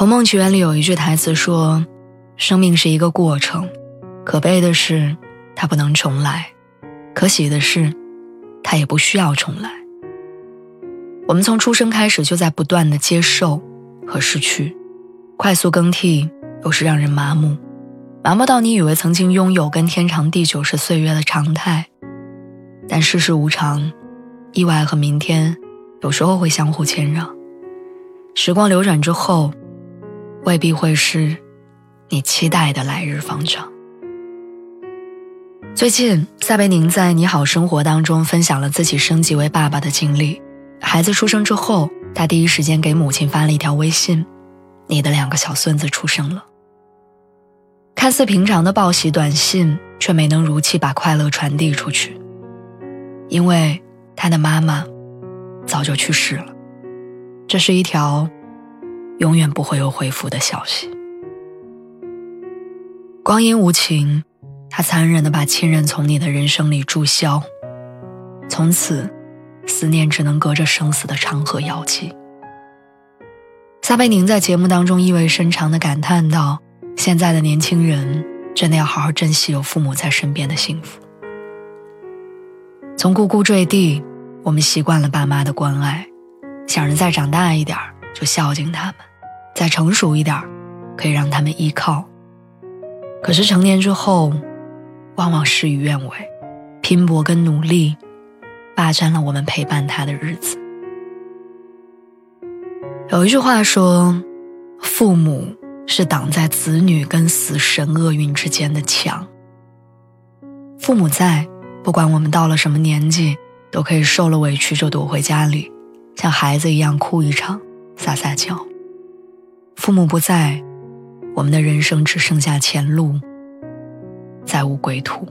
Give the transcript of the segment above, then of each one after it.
童梦奇缘》里有一句台词说：“生命是一个过程，可悲的是它不能重来，可喜的是它也不需要重来。”我们从出生开始就在不断的接受和失去，快速更替有时让人麻木，麻木到你以为曾经拥有跟天长地久是岁月的常态，但世事无常，意外和明天有时候会相互谦让，时光流转之后。未必会是你期待的来日方长。最近，撒贝宁在《你好生活》当中分享了自己升级为爸爸的经历。孩子出生之后，他第一时间给母亲发了一条微信：“你的两个小孙子出生了。”看似平常的报喜短信，却没能如期把快乐传递出去，因为他的妈妈早就去世了。这是一条。永远不会有回复的消息。光阴无情，它残忍的把亲人从你的人生里注销，从此，思念只能隔着生死的长河遥寄。撒贝宁在节目当中意味深长的感叹道：“现在的年轻人真的要好好珍惜有父母在身边的幸福。从呱呱坠地，我们习惯了爸妈的关爱，想着再长大一点就孝敬他们。”再成熟一点可以让他们依靠。可是成年之后，往往事与愿违，拼搏跟努力，霸占了我们陪伴他的日子。有一句话说：“父母是挡在子女跟死神厄运之间的墙。”父母在，不管我们到了什么年纪，都可以受了委屈就躲回家里，像孩子一样哭一场，撒撒娇。父母不在，我们的人生只剩下前路，再无归途。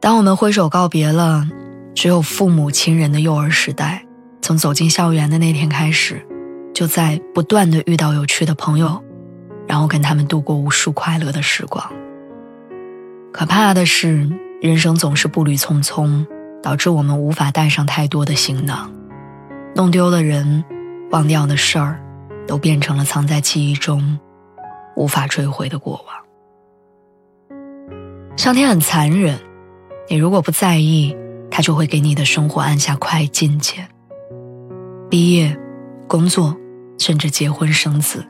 当我们挥手告别了只有父母亲人的幼儿时代，从走进校园的那天开始，就在不断的遇到有趣的朋友，然后跟他们度过无数快乐的时光。可怕的是，人生总是步履匆匆，导致我们无法带上太多的行囊，弄丢了人。忘掉的事儿，都变成了藏在记忆中无法追回的过往。上天很残忍，你如果不在意，他就会给你的生活按下快进键。毕业、工作，甚至结婚生子，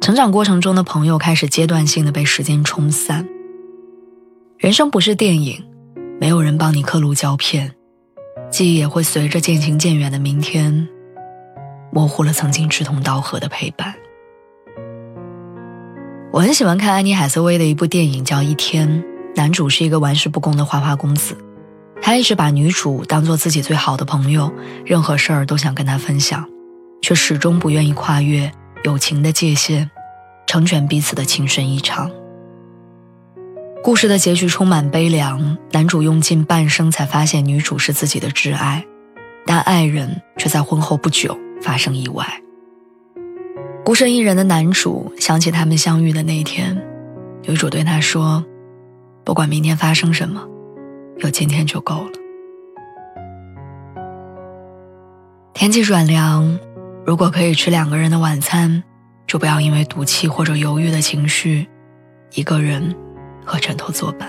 成长过程中的朋友开始阶段性的被时间冲散。人生不是电影，没有人帮你刻录胶片，记忆也会随着渐行渐远的明天。模糊了曾经志同道合的陪伴。我很喜欢看安妮海瑟薇的一部电影，叫《一天》，男主是一个玩世不恭的花花公子，他一直把女主当做自己最好的朋友，任何事儿都想跟她分享，却始终不愿意跨越友情的界限，成全彼此的情深意长。故事的结局充满悲凉，男主用尽半生才发现女主是自己的挚爱，但爱人却在婚后不久。发生意外，孤身一人的男主想起他们相遇的那一天，女主对他说：“不管明天发生什么，有今天就够了。”天气转凉，如果可以吃两个人的晚餐，就不要因为赌气或者犹豫的情绪，一个人和枕头作伴。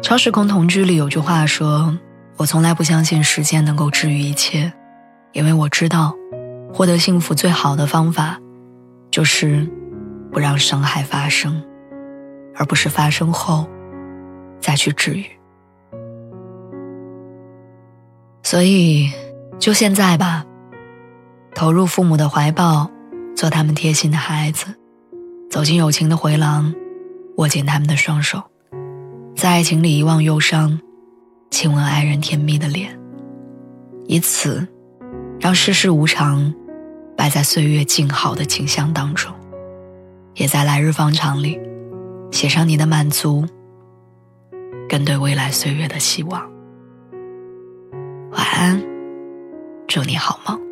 超时空同居里有句话说：“我从来不相信时间能够治愈一切。”因为我知道，获得幸福最好的方法，就是不让伤害发生，而不是发生后再去治愈。所以，就现在吧，投入父母的怀抱，做他们贴心的孩子，走进友情的回廊，握紧他们的双手，在爱情里遗忘忧伤，亲吻爱人甜蜜的脸。以此让世事无常摆在岁月静好的景象当中，也在来日方长里写上你的满足，跟对未来岁月的希望。晚安，祝你好梦。